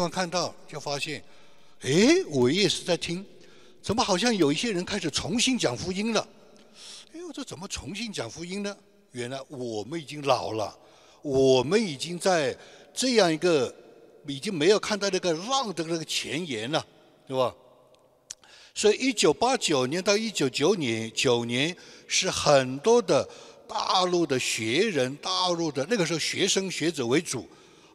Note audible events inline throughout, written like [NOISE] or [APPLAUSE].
们看到就发现，哎，我也是在听，怎么好像有一些人开始重新讲福音了？哎呦，这怎么重新讲福音呢？原来我们已经老了，我们已经在这样一个已经没有看到那个浪的那个前沿了，对吧？所以，一九八九年到一九九年九年是很多的大陆的学人、大陆的那个时候学生学者为主。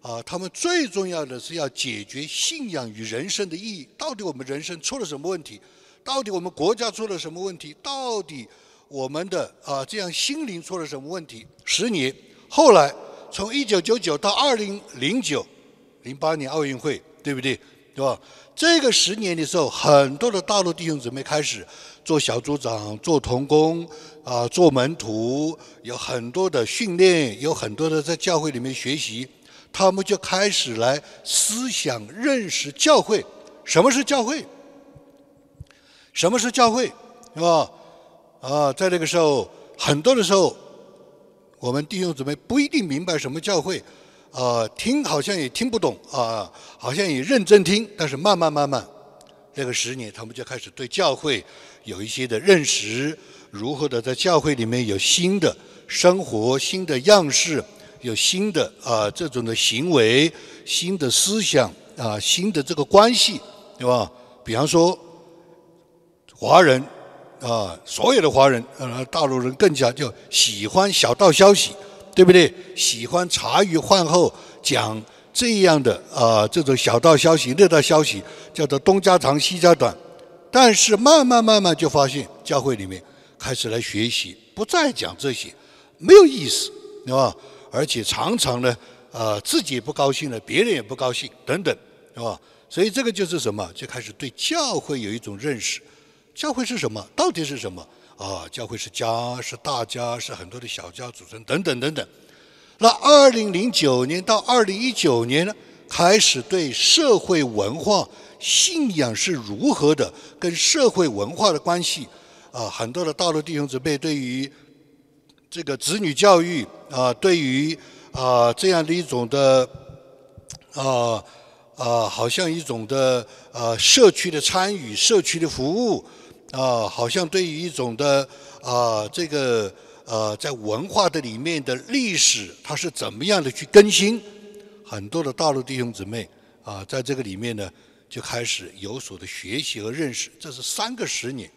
啊，他们最重要的是要解决信仰与人生的意义。到底我们人生出了什么问题？到底我们国家出了什么问题？到底我们的啊这样心灵出了什么问题？十年后来，从一九九九到二零零九零八年奥运会，对不对？对吧？这个十年的时候，很多的大陆弟兄姊妹开始做小组长、做童工啊、做门徒，有很多的训练，有很多的在教会里面学习。他们就开始来思想认识教会，什么是教会？什么是教会？是吧？啊，在那个时候，很多的时候，我们弟兄姊妹不一定明白什么教会，啊，听好像也听不懂啊，好像也认真听，但是慢慢慢慢，这个十年，他们就开始对教会有一些的认识，如何的在教会里面有新的生活、新的样式。有新的啊这种的行为、新的思想啊、新的这个关系，对吧？比方说，华人啊，所有的华人，呃，大陆人更加就喜欢小道消息，对不对？喜欢茶余饭后讲这样的啊这种小道消息、热道消息，叫做东家长西家短。但是慢慢慢慢就发现，教会里面开始来学习，不再讲这些，没有意思，对吧？而且常常呢，呃，自己不高兴了，别人也不高兴，等等，是吧？所以这个就是什么？就开始对教会有一种认识。教会是什么？到底是什么？啊，教会是家，是大家，是很多的小家组成，等等等等。那二零零九年到二零一九年呢，开始对社会文化、信仰是如何的跟社会文化的关系，啊，很多的大陆弟兄姊妹对于。这个子女教育啊，对于啊这样的一种的啊啊，好像一种的啊社区的参与、社区的服务啊，好像对于一种的啊这个呃在文化的里面的历史，它是怎么样的去更新？很多的大陆弟兄姊妹啊，在这个里面呢，就开始有所的学习和认识。这是三个十年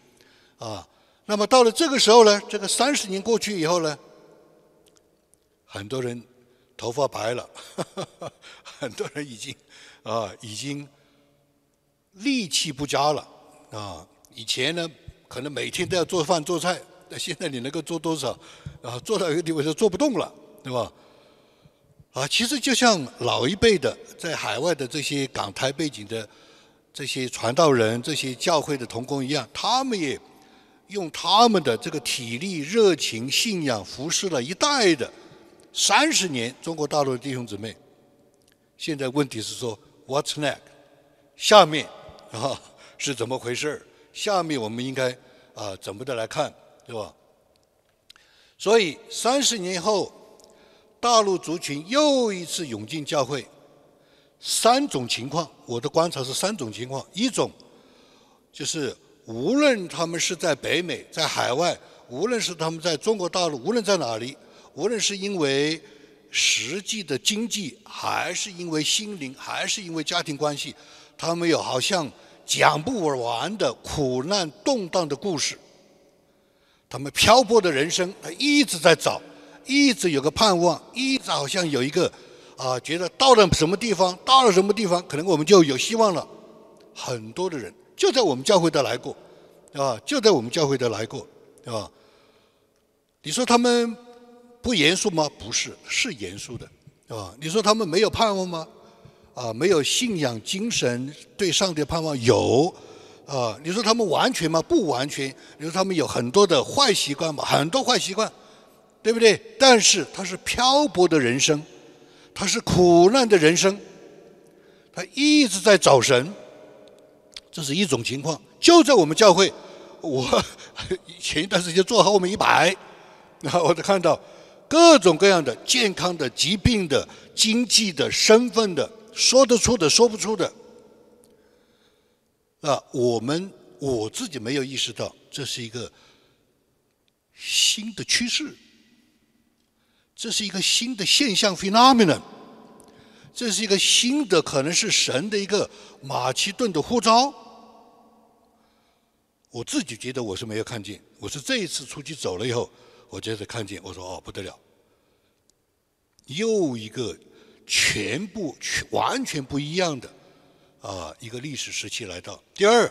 啊。那么到了这个时候呢，这个三十年过去以后呢，很多人头发白了，[LAUGHS] 很多人已经啊已经力气不佳了啊。以前呢，可能每天都要做饭做菜，那现在你能够做多少？啊，做到一个地步就做不动了，对吧？啊，其实就像老一辈的在海外的这些港台背景的这些传道人、这些教会的同工一样，他们也。用他们的这个体力、热情、信仰服侍了一代的三十年，中国大陆的弟兄姊妹。现在问题是说，What's next？下面啊是怎么回事下面我们应该啊怎么的来看，对吧？所以三十年后，大陆族群又一次涌进教会。三种情况，我的观察是三种情况：一种就是。无论他们是在北美、在海外，无论是他们在中国大陆，无论在哪里，无论是因为实际的经济，还是因为心灵，还是因为家庭关系，他们有好像讲不完的苦难动荡的故事。他们漂泊的人生，他一直在找，一直有个盼望，一直好像有一个啊，觉得到了什么地方，到了什么地方，可能我们就有希望了。很多的人。就在我们教会的来过，啊，就在我们教会的来过，啊。你说他们不严肃吗？不是，是严肃的，啊。你说他们没有盼望吗？啊，没有信仰精神，对上帝盼望有，啊。你说他们完全吗？不完全。你说他们有很多的坏习惯吗？很多坏习惯，对不对？但是他是漂泊的人生，他是苦难的人生，他一直在找神。这是一种情况，就在我们教会，我 [LAUGHS] 前一段时间坐后面一百，然后我就看到各种各样的健康的、疾病的、经济的、身份的说得出的，说不出的。啊，我们我自己没有意识到，这是一个新的趋势，这是一个新的现象 （phenomenon），这是一个新的，可能是神的一个马其顿的呼召。我自己觉得我是没有看见，我是这一次出去走了以后，我觉得看见，我说哦不得了，又一个全部全完全不一样的。啊，一个历史时期来到。第二，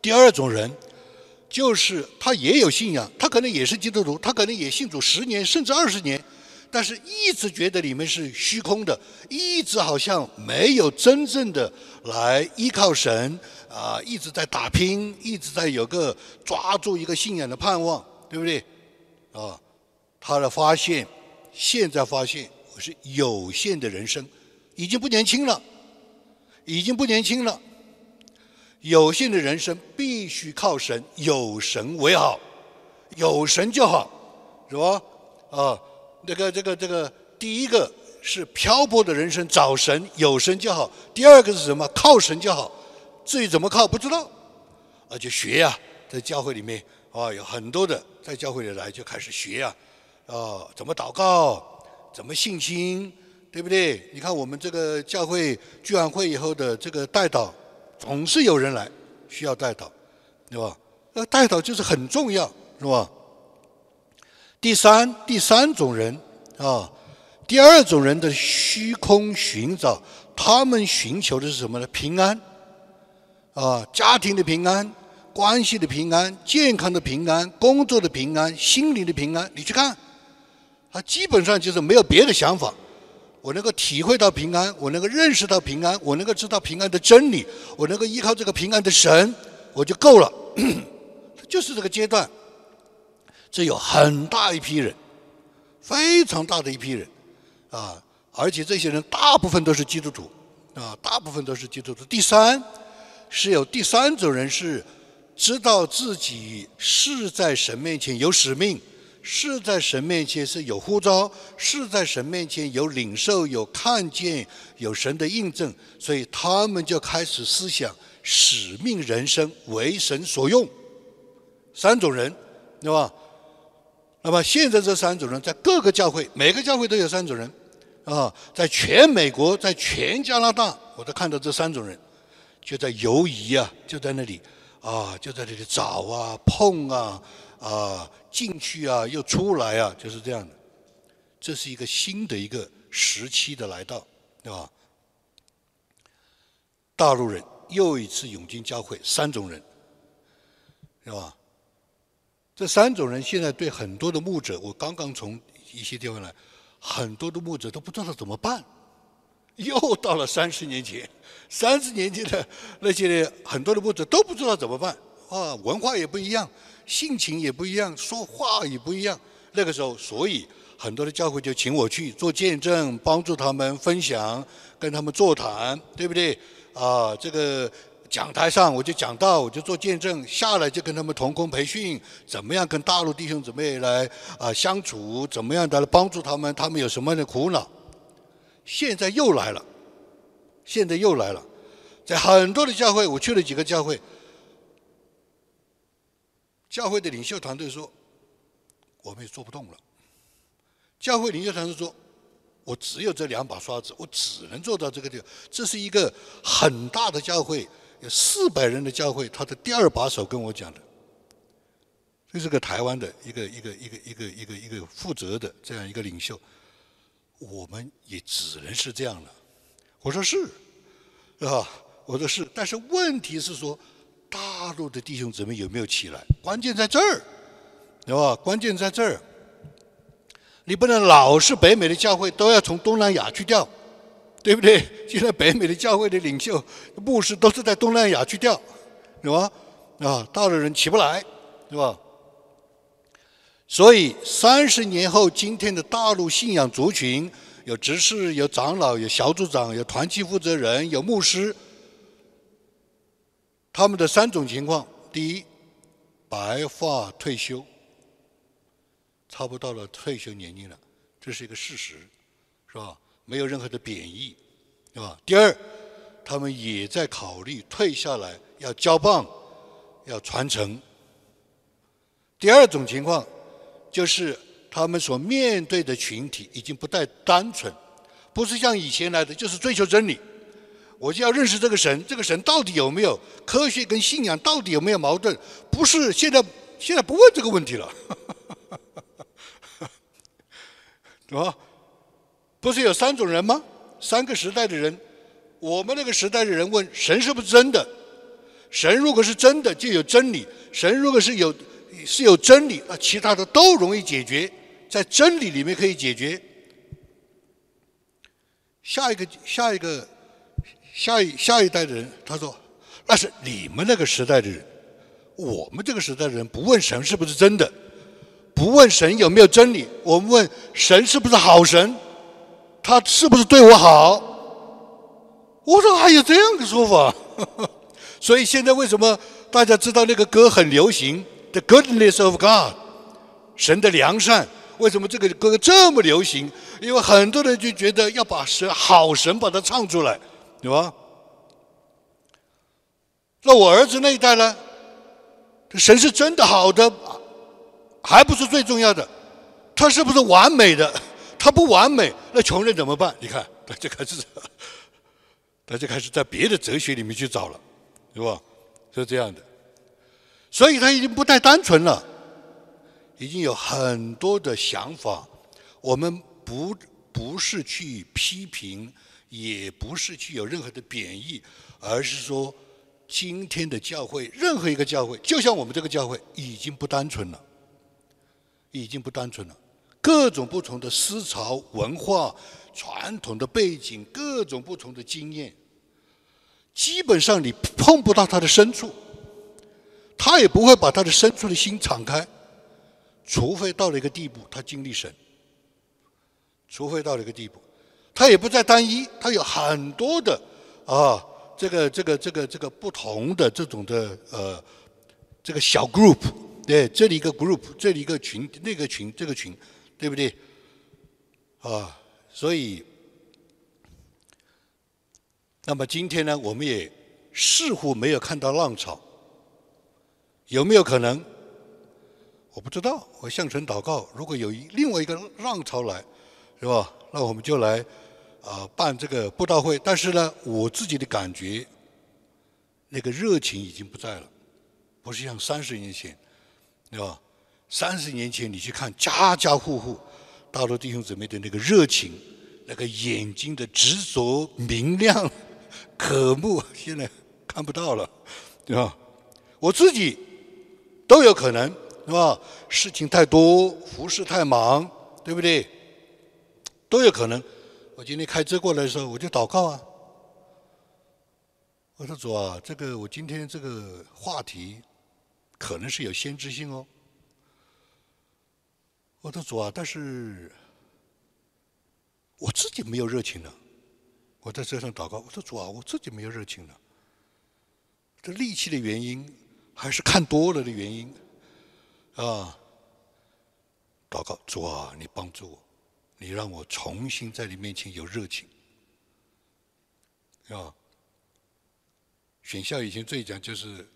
第二种人，就是他也有信仰，他可能也是基督徒，他可能也信主十年甚至二十年，但是一直觉得里面是虚空的，一直好像没有真正的来依靠神啊，一直在打拼，一直在有个抓住一个信仰的盼望，对不对？啊，他的发现，现在发现我是有限的人生，已经不年轻了。已经不年轻了，有限的人生必须靠神，有神为好，有神就好，是吧？啊，那个这个这个，第一个是漂泊的人生找神，有神就好；第二个是什么？靠神就好。至于怎么靠，不知道，啊，就学呀，在教会里面啊，有很多的在教会里来就开始学呀，啊，怎么祷告，怎么信心。对不对？你看我们这个教会聚完会以后的这个代祷，总是有人来需要代祷，对吧？那代祷就是很重要，是吧？第三，第三种人啊，第二种人的虚空寻找，他们寻求的是什么呢？平安啊，家庭的平安，关系的平安，健康的平安，工作的平安，心灵的平安。你去看，他基本上就是没有别的想法。我能够体会到平安，我能够认识到平安，我能够知道平安的真理，我能够依靠这个平安的神，我就够了。[CLEARS THROAT] 就是这个阶段，这有很大一批人，非常大的一批人，啊，而且这些人大部分都是基督徒，啊，大部分都是基督徒。第三，是有第三种人是知道自己是在神面前有使命。是在神面前是有呼召，是在神面前有领受、有看见、有神的印证，所以他们就开始思想使命人生为神所用。三种人，对吧？那么现在这三种人在各个教会，每个教会都有三种人啊，在全美国，在全加拿大，我都看到这三种人，就在游移啊，就在那里啊，就在那里找啊、碰啊。啊，进去啊，又出来啊，就是这样的。这是一个新的一个时期的来到，对吧？大陆人又一次涌进教会，三种人，是吧？这三种人现在对很多的牧者，我刚刚从一些地方来，很多的牧者都不知道怎么办。又到了三十年前，三十年前的那些很多的牧者都不知道怎么办啊，文化也不一样。性情也不一样，说话也不一样。那个时候，所以很多的教会就请我去做见证，帮助他们分享，跟他们座谈，对不对？啊，这个讲台上我就讲到，我就做见证，下来就跟他们同工培训，怎么样跟大陆弟兄姊妹来啊相处，怎么样的来帮助他们，他们有什么样的苦恼？现在又来了，现在又来了，在很多的教会，我去了几个教会。教会的领袖团队说：“我们也做不动了。”教会领袖团队说：“我只有这两把刷子，我只能做到这个地方。”这是一个很大的教会，有四百人的教会。他的第二把手跟我讲的，这是个台湾的一个一个一个一个一个一个负责的这样一个领袖。我们也只能是这样了。我说是，是吧？我说是，但是问题是说。大陆的弟兄姊妹有没有起来？关键在这儿，对吧？关键在这儿，你不能老是北美的教会都要从东南亚去调，对不对？[LAUGHS] 现在北美的教会的领袖、牧师都是在东南亚去调，是吧？啊，大陆人起不来，是吧？所以三十年后，今天的大陆信仰族群有执事、有长老、有小组长、有团契负责人、有牧师。他们的三种情况：第一，白发退休，差不多到了退休年龄了，这是一个事实，是吧？没有任何的贬义，对吧？第二，他们也在考虑退下来要交棒，要传承。第二种情况就是他们所面对的群体已经不再单纯，不是像以前来的，就是追求真理。我就要认识这个神，这个神到底有没有科学跟信仰到底有没有矛盾？不是现在现在不问这个问题了，对 [LAUGHS] 吧？不是有三种人吗？三个时代的人，我们那个时代的人问神是不是真的？神如果是真的，就有真理；神如果是有是有真理，那其他的都容易解决，在真理里面可以解决。下一个下一个下一下一代的人，他说那是你们那个时代的人，我们这个时代的人不问神是不是真的，不问神有没有真理，我们问神是不是好神。他是不是对我好？我说还有这样的说法，[LAUGHS] 所以现在为什么大家知道那个歌很流行？The goodness of God，神的良善。为什么这个歌这么流行？因为很多人就觉得要把神好神把它唱出来，对吧？那我儿子那一代呢？这神是真的好的，还不是最重要的，他是不是完美的？他不完美，那穷人怎么办？你看，他就开始，他就开始在别的哲学里面去找了，是吧？是这样的，所以他已经不太单纯了，已经有很多的想法。我们不不是去批评，也不是去有任何的贬义，而是说，今天的教会，任何一个教会，就像我们这个教会，已经不单纯了，已经不单纯了。各种不同的思潮、文化、传统的背景，各种不同的经验，基本上你碰不到它的深处，他也不会把他的深处的心敞开，除非到了一个地步，他经历神，除非到了一个地步，他也不再单一，他有很多的啊，这个这个这个这个不同的这种的呃，这个小 group，对，这里一个 group，这里一个群，那个群，这个群。对不对？啊，所以，那么今天呢，我们也似乎没有看到浪潮，有没有可能？我不知道。我向神祷告，如果有另外一个浪潮来，是吧？那我们就来啊办这个布道会。但是呢，我自己的感觉，那个热情已经不在了，不是像三十年前，对吧？三十年前，你去看家家户户，大陆弟兄姊妹的那个热情，那个眼睛的执着、明亮、[LAUGHS] 渴慕，现在看不到了，对吧？我自己都有可能，是吧？事情太多，服饰太忙，对不对？都有可能。我今天开车过来的时候，我就祷告啊，我说主啊，这个我今天这个话题可能是有先知性哦。我说主啊，但是我自己没有热情了。我在车上祷告，我说主啊，我自己没有热情了。这力气的原因，还是看多了的原因啊？祷告主啊，你帮助我，你让我重新在你面前有热情啊。选校以前最讲就是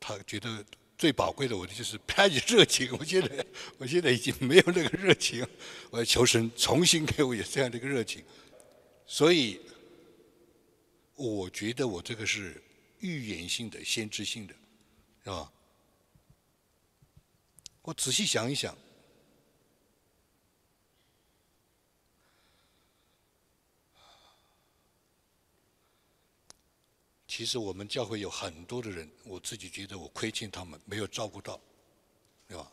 他觉得。最宝贵的，我的就是拍你热情。[LAUGHS] 我现在，我现在已经没有那个热情。我要求神重新给我有这样的一个热情。所以，我觉得我这个是预言性的、先知性的，是吧？我仔细想一想。其实我们教会有很多的人，我自己觉得我亏欠他们，没有照顾到，对吧？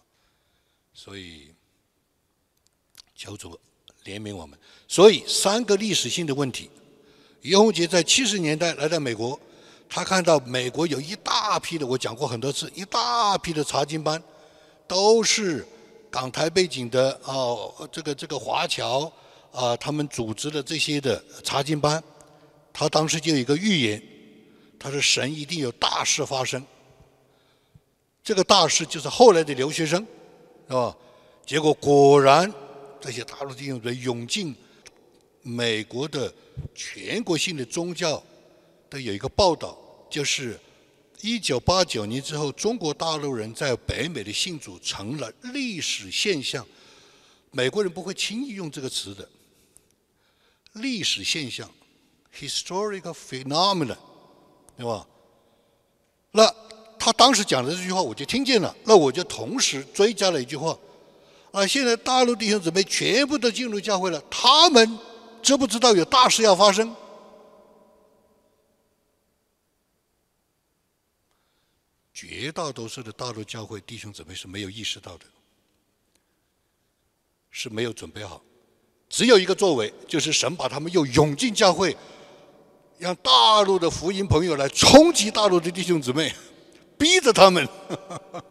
所以求主怜悯我们。所以三个历史性的问题：袁洪杰在七十年代来到美国，他看到美国有一大批的，我讲过很多次，一大批的查经班，都是港台背景的啊，这个这个华侨啊，他们组织的这些的查经班，他当时就有一个预言。他说：“神一定有大事发生，这个大事就是后来的留学生，是吧？结果果然，这些大陆弟兄们涌进美国的全国性的宗教的有一个报道，就是一九八九年之后，中国大陆人在北美的信主成了历史现象。美国人不会轻易用这个词的，历史现象 （historical phenomenon），对吧？那他当时讲的这句话，我就听见了。那我就同时追加了一句话：啊，现在大陆弟兄姊妹全部都进入教会了，他们知不知道有大事要发生？绝大多数的大陆教会弟兄姊妹是没有意识到的。是没有准备好，只有一个作为，就是神把他们又涌进教会，让大陆的福音朋友来冲击大陆的弟兄姊妹，逼着他们，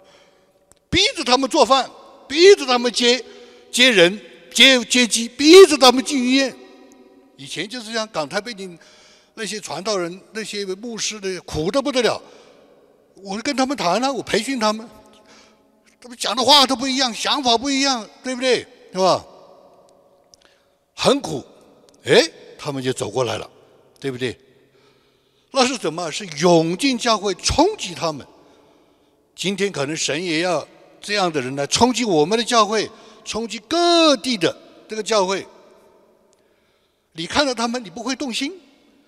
[LAUGHS] 逼着他们做饭，逼着他们接接人接接机，逼着他们进医院。以前就是像港台背景那些传道人、那些牧师的苦的不得了，我跟他们谈了，我培训他们，他们讲的话都不一样，想法不一样，对不对？是吧？很苦，哎，他们就走过来了，对不对？那是什么？是涌进教会冲击他们。今天可能神也要这样的人来冲击我们的教会，冲击各地的这个教会。你看到他们，你不会动心；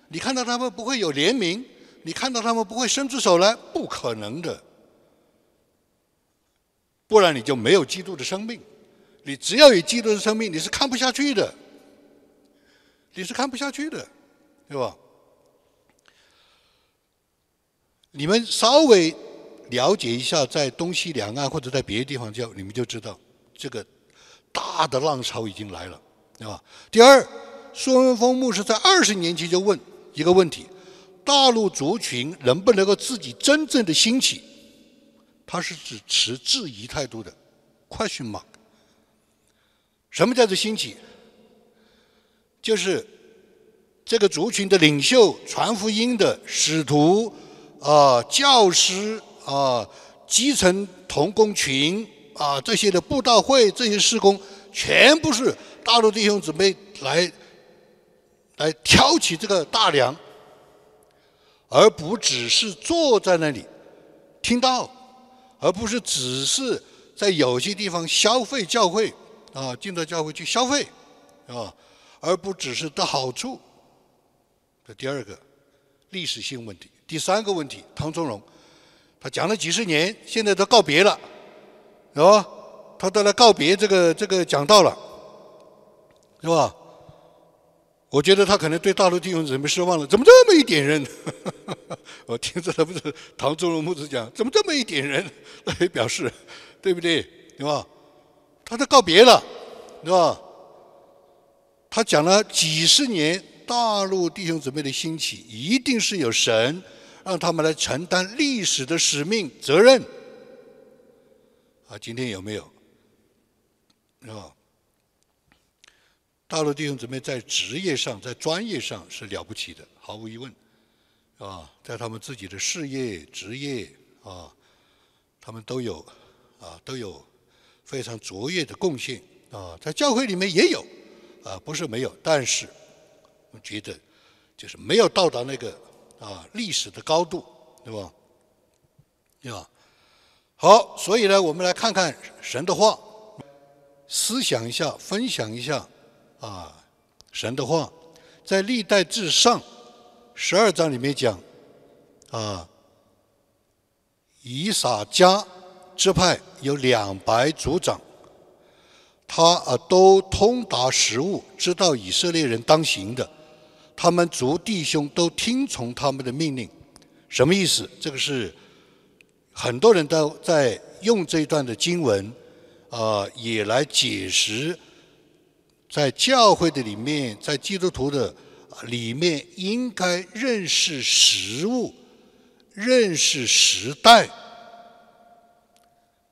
你看到他们，不会有怜悯；你看到他们，不会伸出手来，不可能的。不然你就没有基督的生命。你只要有基督的生命，你是看不下去的，你是看不下去的，对吧？你们稍微了解一下，在东西两岸或者在别的地方叫，你们就知道这个大的浪潮已经来了，对吧？第二，苏文峰牧师在二十年前就问一个问题：大陆族群能不能够自己真正的兴起？他是指持质疑态度的，question mark。什么叫做兴起？就是这个族群的领袖、传福音的使徒啊、教师啊、基层同工群啊这些的布道会、这些施工，全部是大陆弟兄姊妹来来挑起这个大梁，而不只是坐在那里听到，而不是只是在有些地方消费教会。啊，进到教会去消费，啊，而不只是得好处。这第二个历史性问题。第三个问题，唐宗荣，他讲了几十年，现在都告别了，是吧？他都来告别这个这个讲道了，是吧？我觉得他可能对大陆弟兄姊妹失望了，怎么这么一点人？[LAUGHS] 我听着他不是唐宗荣牧师讲，怎么这么一点人？那也表示，对不对？对吧？他都告别了，对吧？他讲了几十年大陆弟兄姊妹的兴起，一定是有神让他们来承担历史的使命责任。啊，今天有没有？是吧？大陆弟兄姊妹在职业上、在专业上是了不起的，毫无疑问，啊，在他们自己的事业、职业啊，他们都有啊，都有。非常卓越的贡献啊，在教会里面也有啊，不是没有，但是我觉得就是没有到达那个啊历史的高度，对吧？对吧？好，所以呢，我们来看看神的话，思想一下，分享一下啊，神的话，在历代至上十二章里面讲啊，以撒加。支派有两百族长，他啊都通达实务，知道以色列人当行的，他们族弟兄都听从他们的命令，什么意思？这个是很多人都在用这一段的经文啊，也来解释，在教会的里面，在基督徒的里面，应该认识实物，认识时代。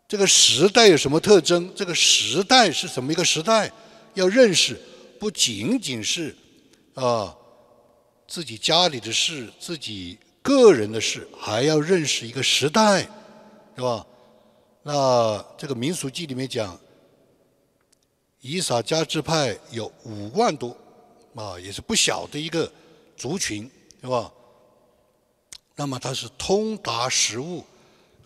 这个时代有什么特征？这个时代是什么一个时代？要认识，不仅仅是啊自己家里的事、自己个人的事，还要认识一个时代，是吧？那这个民俗记里面讲，以撒加支派有五万多啊，也是不小的一个族群，是吧？那么他是通达实务，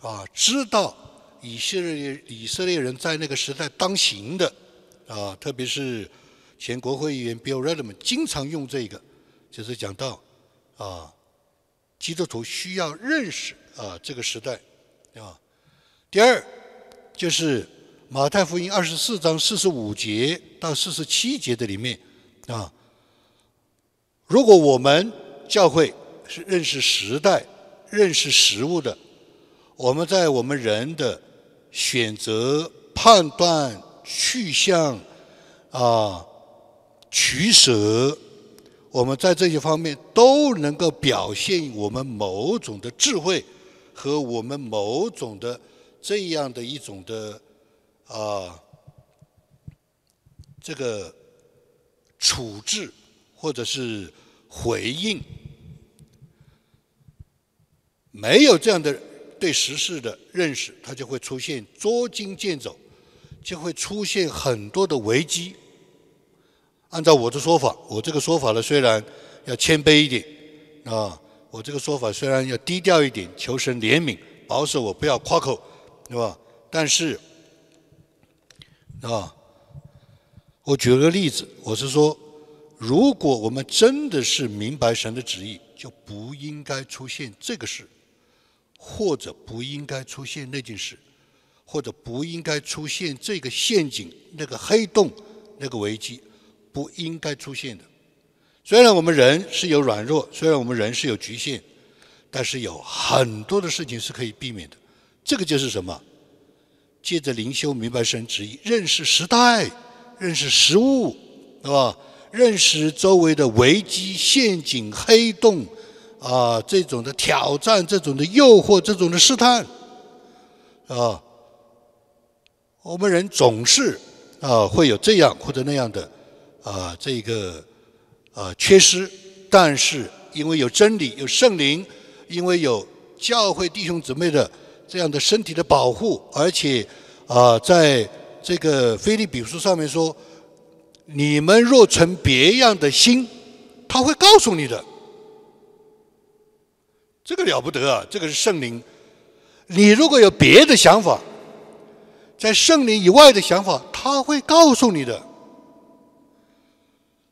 啊，知道以色列以色列人在那个时代当行的，啊，特别是前国会议员 Bill Redman 经常用这个，就是讲到啊，基督徒需要认识啊这个时代，啊。第二就是马太福音二十四章四十五节到四十七节的里面，啊，如果我们教会。是认识时代、认识事物的。我们在我们人的选择、判断、去向、啊取舍，我们在这些方面都能够表现我们某种的智慧和我们某种的这样的一种的啊这个处置或者是回应。没有这样的对时事的认识，它就会出现捉襟见肘，就会出现很多的危机。按照我的说法，我这个说法呢，虽然要谦卑一点啊，我这个说法虽然要低调一点，求神怜悯，保守我不要夸口，对吧？但是啊，我举个例子，我是说，如果我们真的是明白神的旨意，就不应该出现这个事。或者不应该出现那件事，或者不应该出现这个陷阱、那个黑洞、那个危机，不应该出现的。虽然我们人是有软弱，虽然我们人是有局限，但是有很多的事情是可以避免的。这个就是什么？借着灵修明白神旨意，认识时代，认识食物，是吧？认识周围的危机、陷阱、黑洞。啊，这种的挑战，这种的诱惑，这种的试探，啊，我们人总是啊会有这样或者那样的啊这个啊缺失，但是因为有真理，有圣灵，因为有教会弟兄姊妹的这样的身体的保护，而且啊在这个菲利比书上面说，你们若存别样的心，他会告诉你的。这个了不得啊！这个是圣灵。你如果有别的想法，在圣灵以外的想法，他会告诉你的。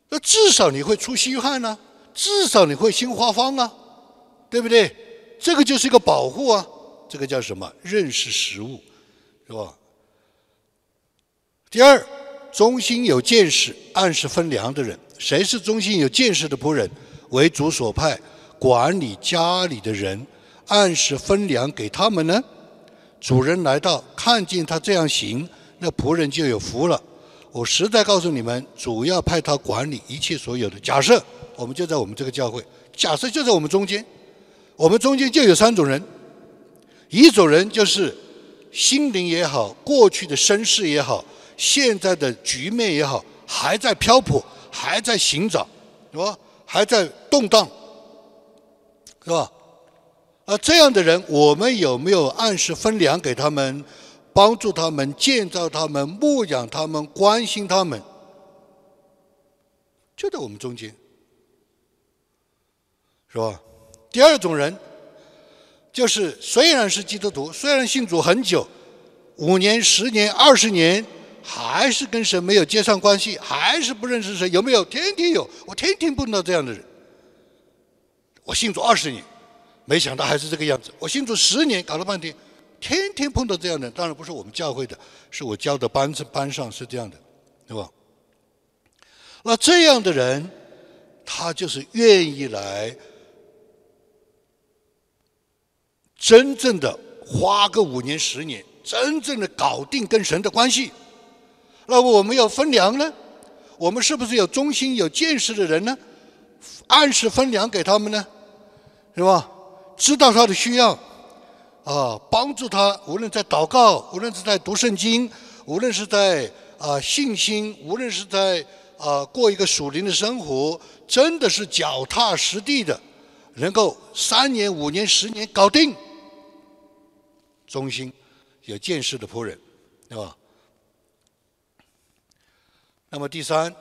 那至少你会出虚汗呢，至少你会心花芳啊，对不对？这个就是一个保护啊。这个叫什么？认识食物，是吧？第二，忠心有见识、按时分粮的人，谁是忠心有见识的仆人？为主所派。管理家里的人，按时分粮给他们呢。主人来到，看见他这样行，那仆人就有福了。我实在告诉你们，主要派他管理一切所有的。假设我们就在我们这个教会，假设就在我们中间，我们中间就有三种人：一种人就是心灵也好，过去的身世也好，现在的局面也好，还在漂泊，还在寻找，是吧？还在动荡。是吧？啊，这样的人，我们有没有按时分粮给他们，帮助他们建造他们、牧养他们、关心他们？就在我们中间，是吧？第二种人，就是虽然是基督徒，虽然信主很久，五年、十年、二十年，还是跟神没有接上关系，还是不认识神。有没有？天天有，我天天碰到这样的人。我信主二十年，没想到还是这个样子。我信主十年，搞了半天，天天碰到这样的，当然不是我们教会的，是我教的班子班上是这样的，对吧？那这样的人，他就是愿意来，真正的花个五年十年，真正的搞定跟神的关系。那么我们要分粮呢？我们是不是有忠心有见识的人呢？按时分粮给他们呢？是吧？知道他的需要，啊，帮助他，无论在祷告，无论是在读圣经，无论是在啊信心，无论是在啊过一个属灵的生活，真的是脚踏实地的，能够三年、五年、十年搞定，忠心、有见识的仆人，对吧？那么第三，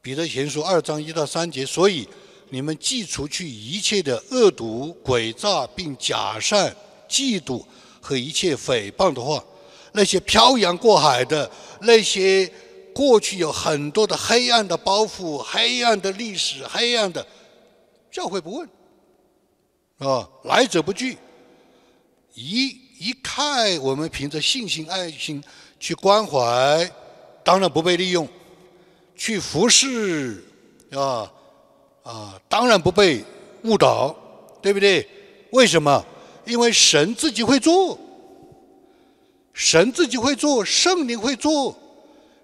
彼得前书二章一到三节，所以你们既除去一切的恶毒、诡诈，并假善、嫉妒和一切诽谤的话，那些漂洋过海的，那些过去有很多的黑暗的包袱、黑暗的历史、黑暗的教会不问，啊，来者不拒，一一看我们凭着信心、爱心去关怀，当然不被利用。去服侍，啊啊，当然不被误导，对不对？为什么？因为神自己会做，神自己会做，圣灵会做，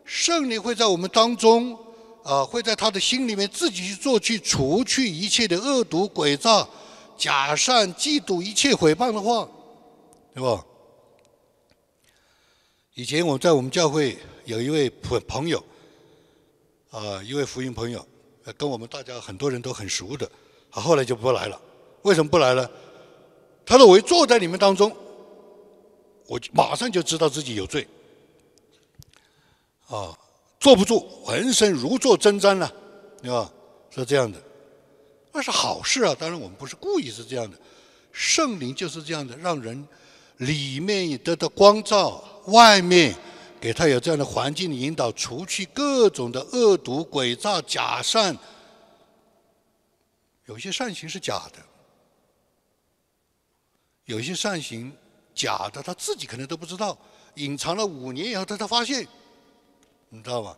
圣灵会在我们当中，啊，会在他的心里面自己去做，去除去一切的恶毒、诡诈、假善、嫉妒、一切毁谤的话，对吧？以前我在我们教会有一位朋朋友。啊，一位福音朋友，跟我们大家很多人都很熟的，他后来就不来了。为什么不来了？他说：“我一坐在你们当中，我马上就知道自己有罪，啊，坐不住，浑身如坐针毡了，对吧？是这样的，那是好事啊。当然，我们不是故意是这样的，圣灵就是这样的，让人里面也得到光照，外面。”给他有这样的环境引导，除去各种的恶毒、诡诈、假善。有些善行是假的，有些善行假的，他自己可能都不知道，隐藏了五年以后他才发现，你知道吗？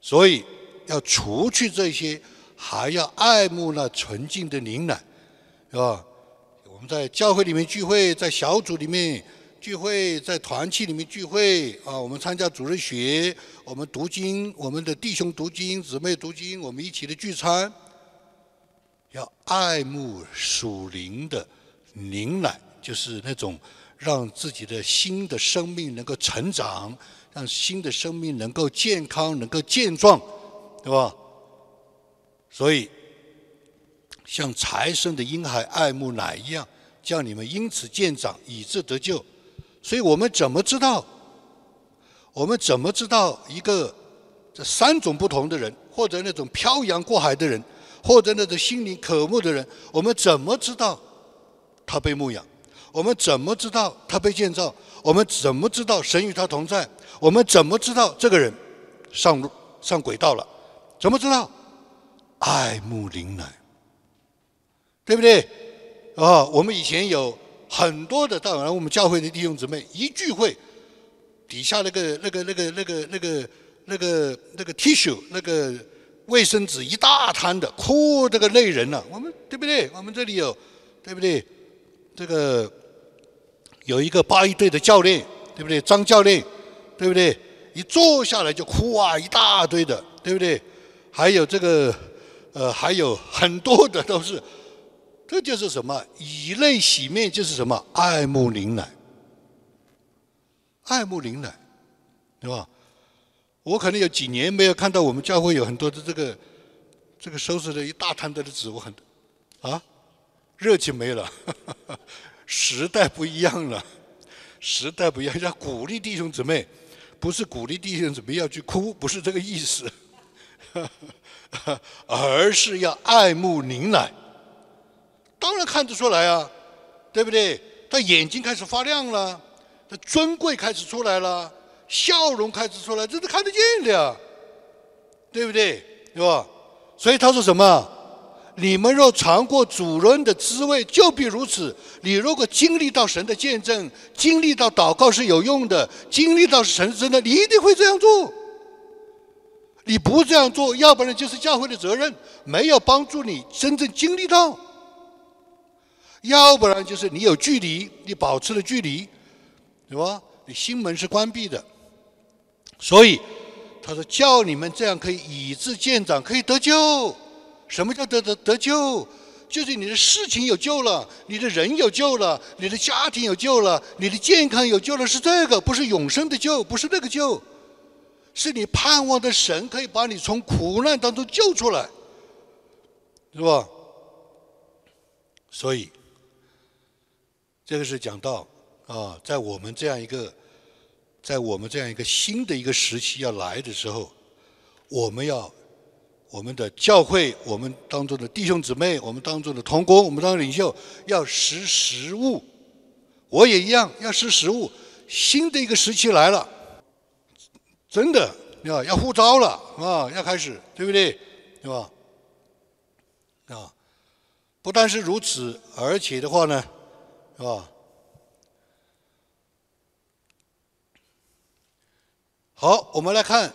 所以要除去这些，还要爱慕那纯净的灵奶，是吧？我们在教会里面聚会，在小组里面。聚会在团契里面聚会啊，我们参加主日学，我们读经，我们的弟兄读经，姊妹读经，我们一起的聚餐，要爱慕属灵的灵奶，就是那种让自己的新的生命能够成长，让新的生命能够健康，能够健壮，对吧？所以像财神的婴孩爱慕奶一样，叫你们因此渐长，以致得救。所以我们怎么知道？我们怎么知道一个这三种不同的人，或者那种漂洋过海的人，或者那种心灵渴慕的人，我们怎么知道他被牧养？我们怎么知道他被建造？我们怎么知道神与他同在？我们怎么知道这个人上上轨道了？怎么知道？爱慕灵奶，对不对？啊，我们以前有。很多的，当然我们教会的弟兄姊妹一聚会，底下那个那个那个那个那个那个那个 tissue 那个卫生纸一大摊的，哭这个累人了。我们对不对？我们这里有，对不对？这个有一个八一队的教练，对不对？张教练，对不对？一坐下来就哭啊，一大堆的，对不对？还有这个，呃，还有很多的都是。这就是什么？以泪洗面就是什么？爱慕灵奶，爱慕灵奶，对吧？我可能有几年没有看到我们教会有很多的这个这个收拾的一大摊子的纸，我很啊，热情没了，时代不一样了，时代不一样，要鼓励弟兄姊妹，不是鼓励弟兄姊妹要去哭，不是这个意思，[LAUGHS] 而是要爱慕灵奶。当然看得出来啊，对不对？他眼睛开始发亮了，他尊贵开始出来了，笑容开始出来，这是看得见的呀，对不对？对吧？所以他说什么？你们若尝过主人的滋味，就必如此。你如果经历到神的见证，经历到祷告是有用的，经历到神真的，你一定会这样做。你不这样做，要不然就是教会的责任，没有帮助你真正经历到。要不然就是你有距离，你保持了距离，对吧？你心门是关闭的，所以他说叫你们这样可以以智见长，可以得救。什么叫得得得救？就是你的事情有救了，你的人有救了，你的家庭有救了，你的健康有救了，是这个，不是永生的救，不是那个救，是你盼望的神可以把你从苦难当中救出来，是吧？所以。这个是讲到啊，在我们这样一个，在我们这样一个新的一个时期要来的时候，我们要我们的教会，我们当中的弟兄姊妹，我们当中的同工，我们当领袖要识时务。我也一样要识时务。新的一个时期来了，真的要要呼召了啊，要开始，对不对？对吧？啊，不但是如此，而且的话呢，是吧？好，我们来看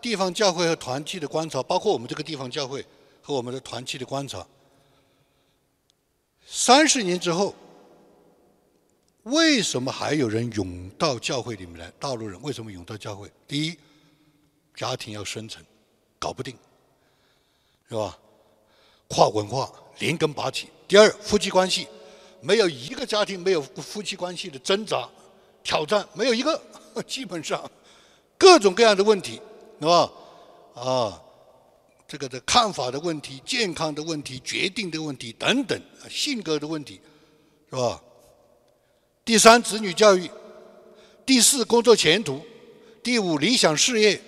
地方教会和团契的观察，包括我们这个地方教会和我们的团契的观察。三十年之后，为什么还有人涌到教会里面来？大陆人为什么涌到教会？第一，家庭要生存，搞不定，是吧？跨文化连根拔起。第二，夫妻关系，没有一个家庭没有夫妻关系的挣扎、挑战，没有一个，[LAUGHS] 基本上各种各样的问题，是吧？啊，这个的看法的问题、健康的问题、决定的问题等等，性格的问题，是吧？第三，子女教育；第四，工作前途；第五，理想事业；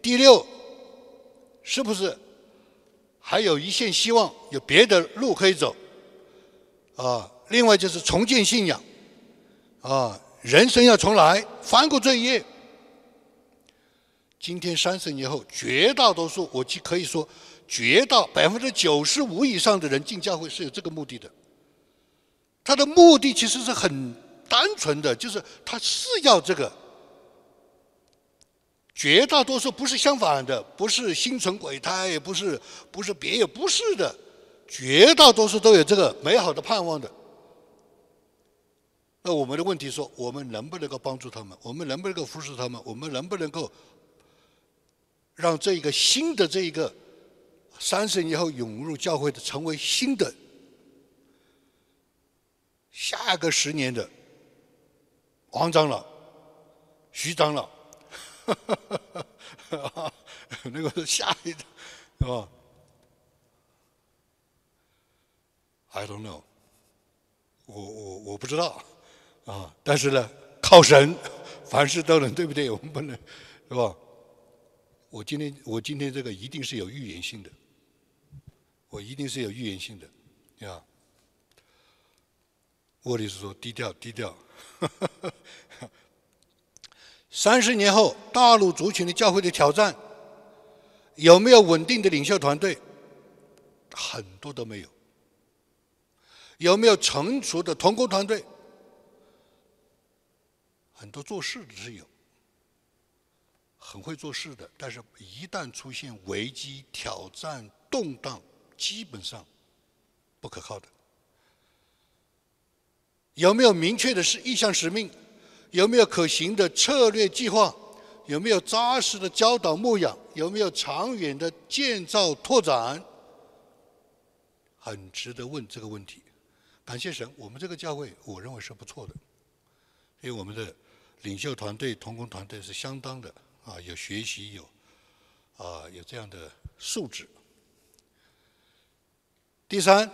第六，是不是？还有一线希望，有别的路可以走，啊！另外就是重建信仰，啊，人生要重来，翻过这一页。今天三十年后，绝大多数，我既可以说，绝大百分之九十五以上的人进教会是有这个目的的。他的目的其实是很单纯的，就是他是要这个。绝大多数不是相反的，不是心存鬼胎，也不是不是别，不是的，绝大多数都有这个美好的盼望的。那我们的问题说，我们能不能够帮助他们？我们能不能够扶持他们？我们能不能够让这一个新的这一个三十年后涌入教会的，成为新的下个十年的王长老、徐长老？[LAUGHS] 那个是下一代，是吧？I don't know，我我我不知道啊。但是呢，靠神，[LAUGHS] 凡事都能，对不对？我们不能，是吧？我今天我今天这个一定是有预言性的，我一定是有预言性的，啊。沃里斯说：“低调，低调。[LAUGHS] ”三十年后，大陆族群的教会的挑战有没有稳定的领袖团队？很多都没有。有没有成熟的同工团队？很多做事的是有，很会做事的，但是一旦出现危机、挑战、动荡，基本上不可靠的。有没有明确的是意向使命？有没有可行的策略计划？有没有扎实的教导牧养？有没有长远的建造拓展？很值得问这个问题。感谢神，我们这个教会我认为是不错的，因为我们的领袖团队、同工团队是相当的啊，有学习，有啊，有这样的素质。第三，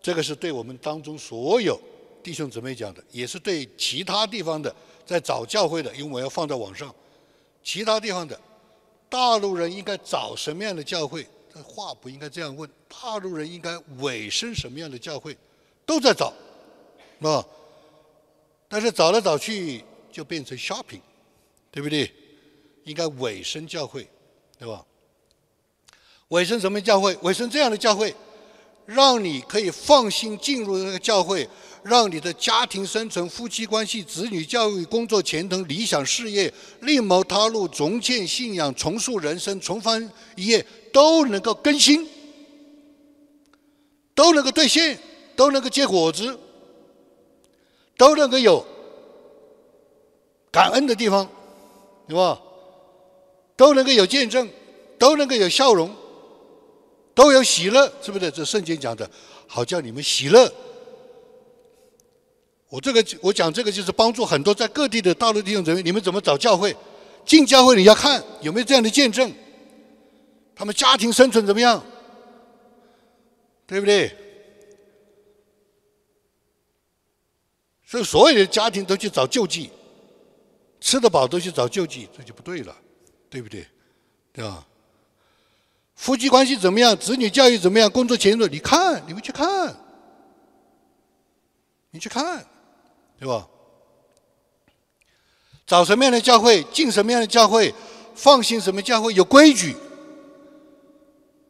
这个是对我们当中所有。弟兄姊妹讲的，也是对其他地方的在找教会的，因为我要放在网上。其他地方的大陆人应该找什么样的教会？这话不应该这样问。大陆人应该委身什么样的教会？都在找，啊，但是找来找去就变成 shopping，对不对？应该委身教会，对吧？委身什么教会？委身这样的教会，让你可以放心进入那个教会。让你的家庭生存、夫妻关系、子女教育、工作前程、理想事业、另谋他路、重建信仰、重塑人生、重翻一页，都能够更新，都能够兑现，都能够结果子，都能够有感恩的地方，对吧？都能够有见证，都能够有笑容，都有喜乐，是不是？这圣经讲的，好叫你们喜乐。我这个我讲这个就是帮助很多在各地的大陆弟兄姊妹，你们怎么找教会？进教会你要看有没有这样的见证，他们家庭生存怎么样，对不对？所以所有的家庭都去找救济，吃得饱都去找救济，这就不对了，对不对？对吧？夫妻关系怎么样？子女教育怎么样？工作前途？你看，你们去看，你去看，对吧？找什么样的教会，进什么样的教会，放心什么教会，有规矩，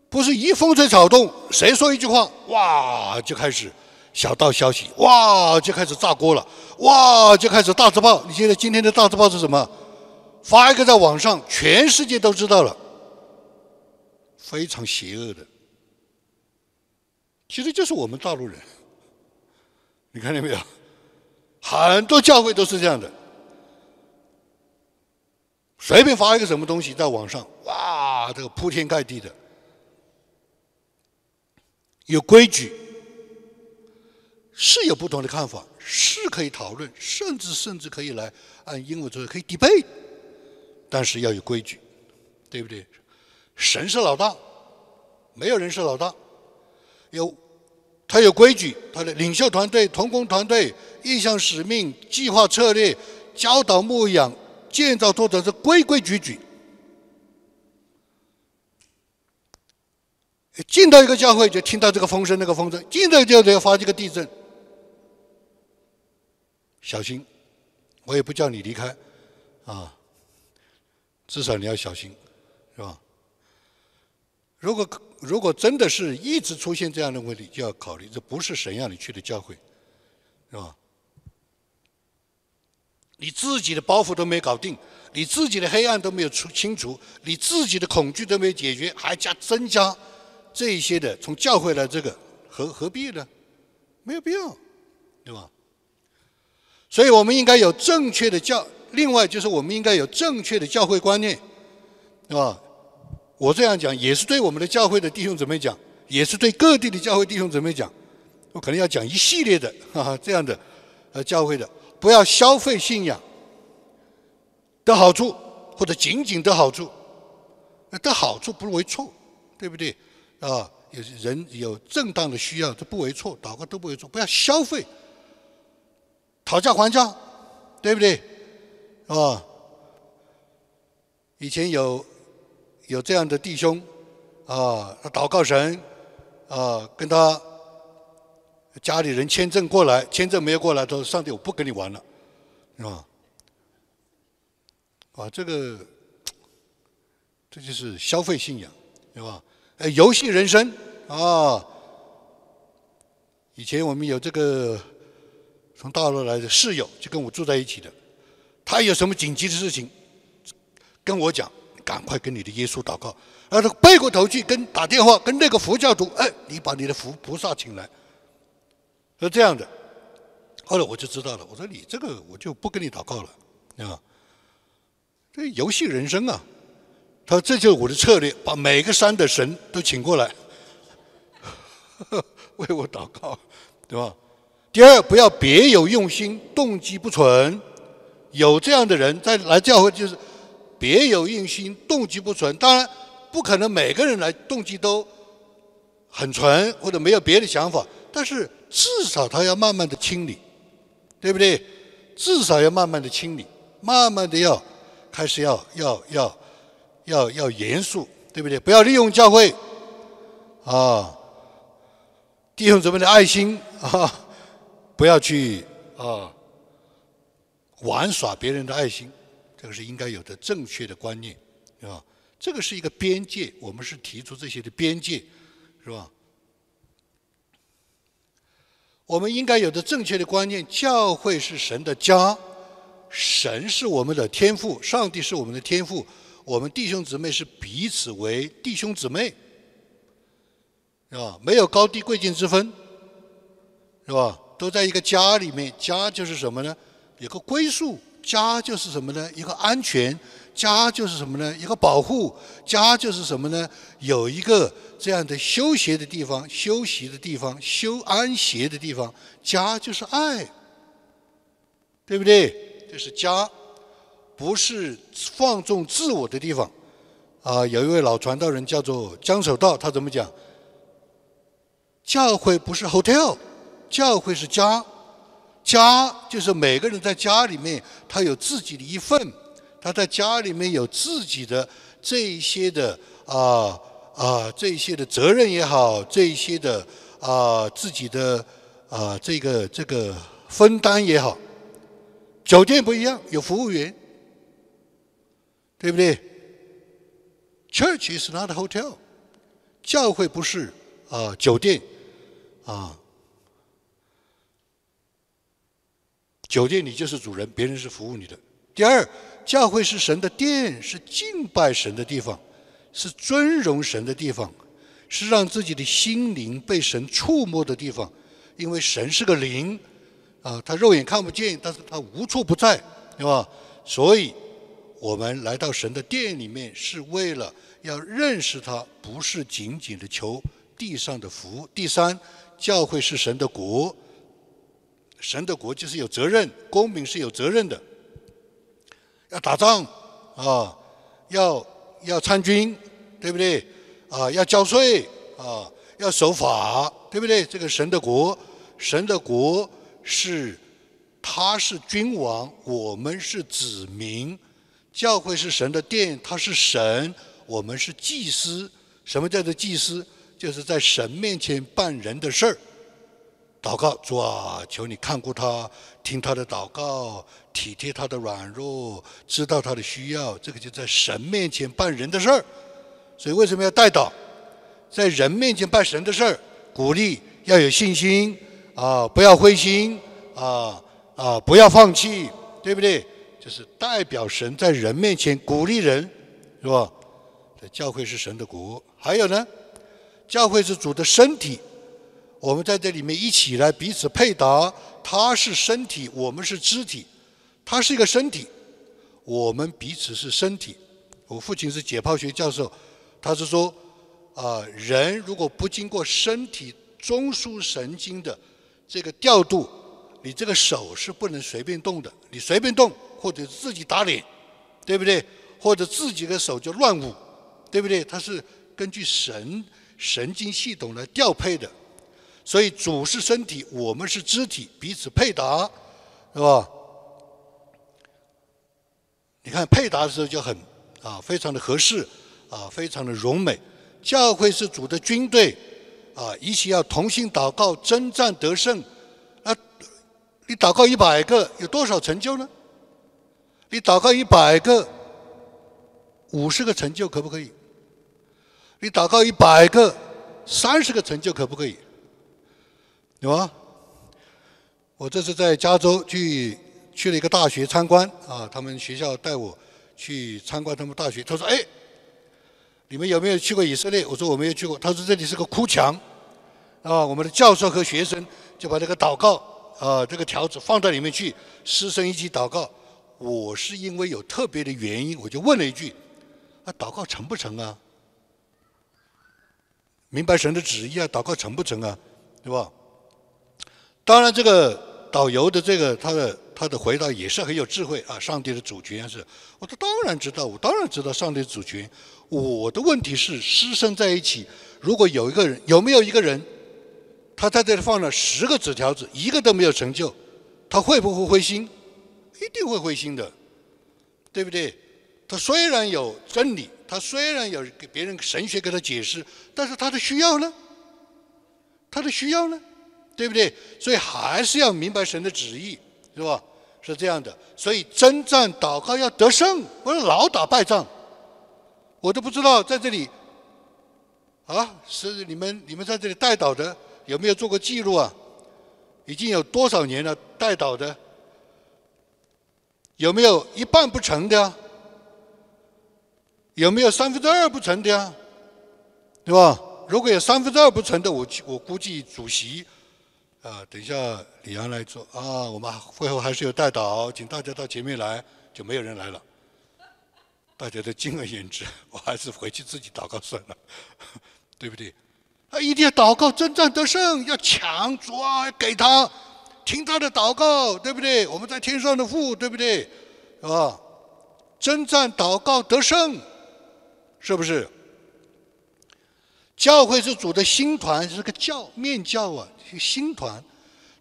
不是一风吹草动，谁说一句话，哇，就开始小道消息，哇，就开始炸锅了，哇，就开始大字报。你现在今天的大字报是什么？发一个在网上，全世界都知道了。非常邪恶的，其实就是我们大陆人，你看见没有？很多教会都是这样的，随便发一个什么东西在网上，哇，这个铺天盖地的，有规矩，是有不同的看法，是可以讨论，甚至甚至可以来按英文说可以 debate，但是要有规矩，对不对？神是老大，没有人是老大。有他有规矩，他的领袖团队、同工团队、意向使命、计划策略、教导牧养、建造拓展是规规矩矩。进到一个教会就听到这个风声那个风声，进到教会要发这个地震，小心！我也不叫你离开，啊，至少你要小心，是吧？如果如果真的是一直出现这样的问题，就要考虑这不是神让你去的教会，是吧？你自己的包袱都没搞定，你自己的黑暗都没有除清除，你自己的恐惧都没有解决，还加增加这一些的从教会来这个，何何必呢？没有必要，对吧？所以我们应该有正确的教，另外就是我们应该有正确的教会观念，对吧？我这样讲也是对我们的教会的弟兄姊妹讲，也是对各地的教会弟兄姊妹讲。我可能要讲一系列的哈哈这样的呃教会的，不要消费信仰的好处，或者仅仅的好处，的好处不为错，对不对？啊，有人有正当的需要，这不为错，祷告都不为错，不要消费，讨价还价，对不对？啊，以前有。有这样的弟兄，啊，他祷告神，啊，跟他家里人签证过来，签证没有过来，他说：“上帝，我不跟你玩了，是吧？”啊，这个这就是消费信仰，对吧？哎，游戏人生啊！以前我们有这个从大陆来的室友，就跟我住在一起的，他有什么紧急的事情跟我讲。赶快跟你的耶稣祷告，然后背过头去跟打电话跟那个佛教徒，哎，你把你的佛菩萨请来，是这样的。后来我就知道了，我说你这个我就不跟你祷告了，啊，这游戏人生啊。他说这就是我的策略，把每个山的神都请过来，[LAUGHS] 为我祷告，对吧？第二，不要别有用心，动机不纯，有这样的人在来教会就是。别有用心，动机不纯。当然，不可能每个人来动机都很纯，或者没有别的想法。但是至少他要慢慢的清理，对不对？至少要慢慢的清理，慢慢的要开始要要要要要严肃，对不对？不要利用教会啊，弟兄姊妹的爱心啊，不要去啊玩耍别人的爱心。这个是应该有的正确的观念，是吧？这个是一个边界，我们是提出这些的边界，是吧？我们应该有的正确的观念：教会是神的家，神是我们的天赋，上帝是我们的天赋，我们弟兄姊妹是彼此为弟兄姊妹，是吧？没有高低贵贱之分，是吧？都在一个家里面，家就是什么呢？有个归宿。家就是什么呢？一个安全，家就是什么呢？一个保护，家就是什么呢？有一个这样的休息的地方，休息的地方，休安歇的地方。家就是爱，对不对？这是家，不是放纵自我的地方。啊，有一位老传道人叫做江守道，他怎么讲？教会不是 hotel，教会是家。家就是每个人在家里面，他有自己的一份，他在家里面有自己的这一些的啊啊这一些的责任也好，这一些的啊自己的啊这个这个分担也好。酒店不一样，有服务员，对不对？Church is not a hotel，教会不是啊酒店啊。酒店你就是主人，别人是服务你的。第二，教会是神的殿，是敬拜神的地方，是尊荣神的地方，是让自己的心灵被神触摸的地方。因为神是个灵，啊，他肉眼看不见，但是他无处不在，对吧？所以，我们来到神的殿里面，是为了要认识他，不是仅仅的求地上的福。第三，教会是神的国。神的国就是有责任，公民是有责任的，要打仗啊，要要参军，对不对？啊，要交税啊，要守法，对不对？这个神的国，神的国是他是君王，我们是子民，教会是神的殿，他是神，我们是祭司。什么叫做祭司？就是在神面前办人的事儿。祷告，主啊，求你看顾他，听他的祷告，体贴他的软弱，知道他的需要。这个就在神面前办人的事儿。所以为什么要带祷？在人面前办神的事儿，鼓励要有信心啊，不要灰心啊啊，不要放弃，对不对？就是代表神在人面前鼓励人，是吧？教会是神的国，还有呢，教会是主的身体。我们在这里面一起来彼此配搭，他是身体，我们是肢体，他是一个身体，我们彼此是身体。我父亲是解剖学教授，他是说，啊，人如果不经过身体中枢神经的这个调度，你这个手是不能随便动的，你随便动或者自己打脸，对不对？或者自己的手就乱舞，对不对？它是根据神神经系统来调配的。所以主是身体，我们是肢体，彼此配搭，是吧？你看配搭的时候就很啊，非常的合适啊，非常的荣美。教会是主的军队啊，一起要同心祷告，征战得胜。啊，你祷告一百个，有多少成就呢？你祷告一百个，五十个成就可不可以？你祷告一百个，三十个成就可不可以？有啊，我这次在加州去去了一个大学参观啊，他们学校带我去参观他们大学。他说：“哎，你们有没有去过以色列？”我说：“我没有去过。”他说：“这里是个哭墙啊，我们的教授和学生就把这个祷告啊这个条子放在里面去，师生一起祷告。我是因为有特别的原因，我就问了一句：啊，祷告成不成啊？明白神的旨意啊，祷告成不成啊？对吧？”当然，这个导游的这个他的他的回答也是很有智慧啊！上帝的主权是，我说当然知道，我当然知道上帝的主权。我的问题是，师生在一起，如果有一个人，有没有一个人，他在这里放了十个纸条子，一个都没有成就，他会不会灰心？一定会灰心的，对不对？他虽然有真理，他虽然有给别人神学给他解释，但是他的需要呢？他的需要呢？对不对？所以还是要明白神的旨意，是吧？是这样的。所以征战祷告要得胜，不是老打败仗。我都不知道在这里，啊，是你们你们在这里带导的有没有做过记录啊？已经有多少年了带导的？有没有一半不成的？有没有三分之二不成的呀？对吧？如果有三分之二不成的，我我估计主席。啊，等一下，李阳来做啊。我们会后还是有代导，请大家到前面来，就没有人来了。大家都敬而远之，我还是回去自己祷告算了，[LAUGHS] 对不对？啊，一定要祷告，征战得胜，要抢主啊，给他听他的祷告，对不对？我们在天上的父，对不对？是吧？征战祷告得胜，是不是？教会是主的新团，是个教面教啊。新团，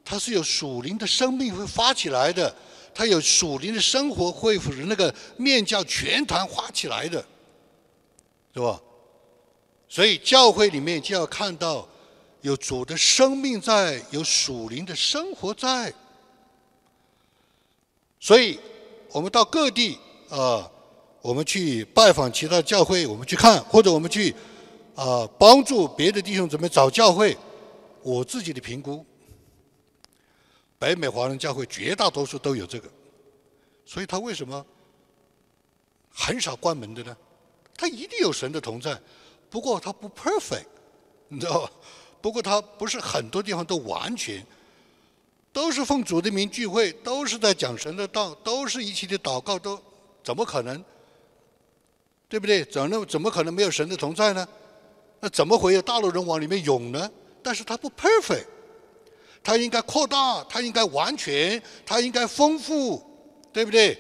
它是有属灵的生命会发起来的，它有属灵的生活恢复的那个面教全团发起来的，是吧？所以教会里面就要看到有主的生命在，有属灵的生活在。所以，我们到各地啊，我们去拜访其他教会，我们去看，或者我们去啊帮助别的弟兄姊妹找教会。我自己的评估，北美华人教会绝大多数都有这个，所以他为什么很少关门的呢？他一定有神的同在，不过他不 perfect，[LAUGHS] 你知道吧？不过他不是很多地方都完全，都是奉主的名聚会，都是在讲神的道，都是一起的祷告，都怎么可能？对不对？怎么怎么可能没有神的同在呢？那怎么会有大陆人往里面涌呢？但是它不 perfect，它应该扩大，它应该完全，它应该丰富，对不对？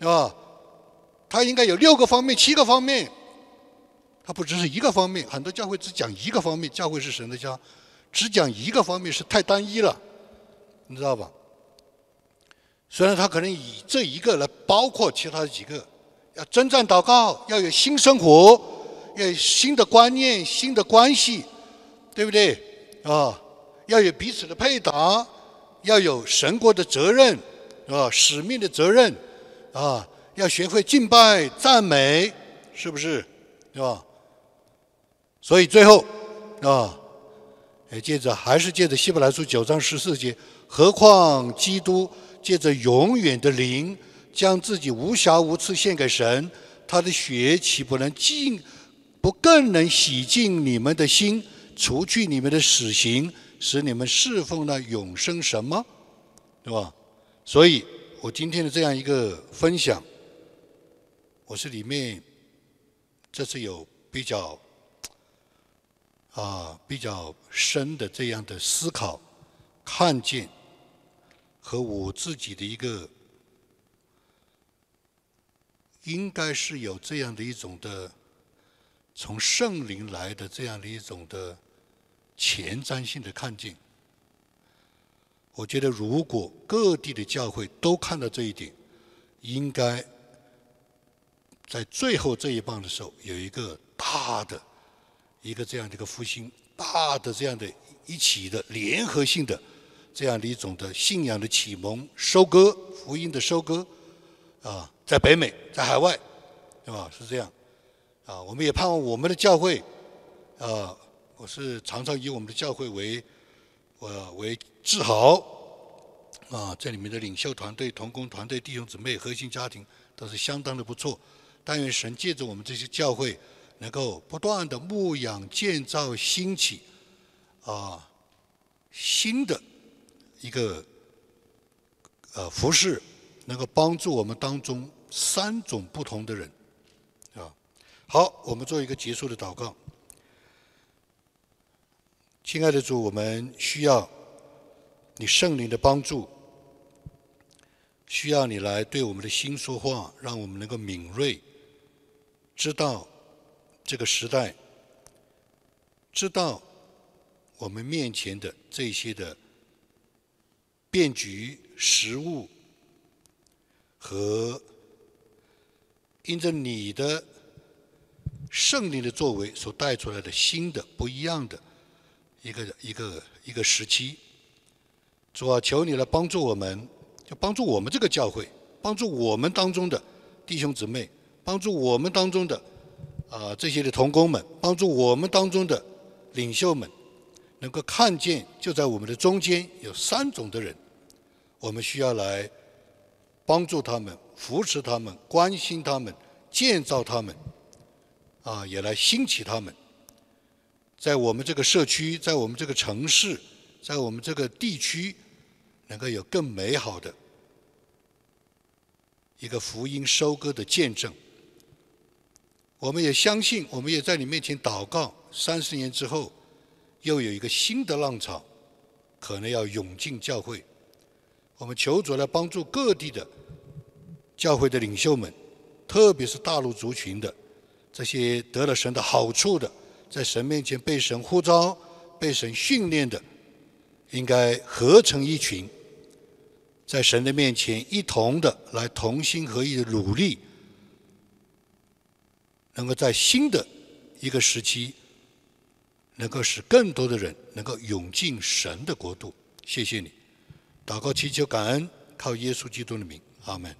啊，它应该有六个方面、七个方面，它不只是一个方面。很多教会只讲一个方面，教会是神的家，只讲一个方面是太单一了，你知道吧？虽然他可能以这一个来包括其他几个，要征战祷告，要有新生活，要新的观念、新的关系，对不对？啊，要有彼此的配搭，要有神国的责任，啊，使命的责任，啊，要学会敬拜、赞美，是不是？对吧？所以最后，啊，哎，接着还是借着希伯来书九章十四节，何况基督借着永远的灵，将自己无瑕无疵献给神，他的血岂不能尽，不更能洗净你们的心？除去你们的死刑，使你们侍奉了永生什么，对吧？所以我今天的这样一个分享，我是里面这次有比较啊比较深的这样的思考、看见和我自己的一个，应该是有这样的一种的从圣灵来的这样的一种的。前瞻性的看见，我觉得如果各地的教会都看到这一点，应该在最后这一棒的时候有一个大的一个这样的一个复兴，大的这样的一起的联合性的这样的一种的信仰的启蒙、收割福音的收割啊，在北美，在海外，对吧？是这样啊，我们也盼望我们的教会啊。我是常常以我们的教会为，呃为自豪，啊，这里面的领袖团队、同工团队、弟兄姊妹、核心家庭都是相当的不错。但愿神借着我们这些教会，能够不断的牧养、建造、兴起，啊，新的一个呃服饰，能够帮助我们当中三种不同的人，好，我们做一个结束的祷告。亲爱的主，我们需要你圣灵的帮助，需要你来对我们的心说话，让我们能够敏锐，知道这个时代，知道我们面前的这些的变局、食物和因着你的圣灵的作为所带出来的新的、不一样的。一个一个一个时期，主啊，求你来帮助我们，就帮助我们这个教会，帮助我们当中的弟兄姊妹，帮助我们当中的啊这些的同工们，帮助我们当中的领袖们，能够看见就在我们的中间有三种的人，我们需要来帮助他们，扶持他们，关心他们，建造他们，啊，也来兴起他们。在我们这个社区，在我们这个城市，在我们这个地区，能够有更美好的一个福音收割的见证。我们也相信，我们也在你面前祷告。三十年之后，又有一个新的浪潮，可能要涌进教会。我们求主来帮助各地的教会的领袖们，特别是大陆族群的这些得了神的好处的。在神面前被神呼召、被神训练的，应该合成一群，在神的面前一同的来同心合意的努力，能够在新的一个时期能够使更多的人能够涌进神的国度。谢谢你，祷告祈求感恩，靠耶稣基督的名，阿门。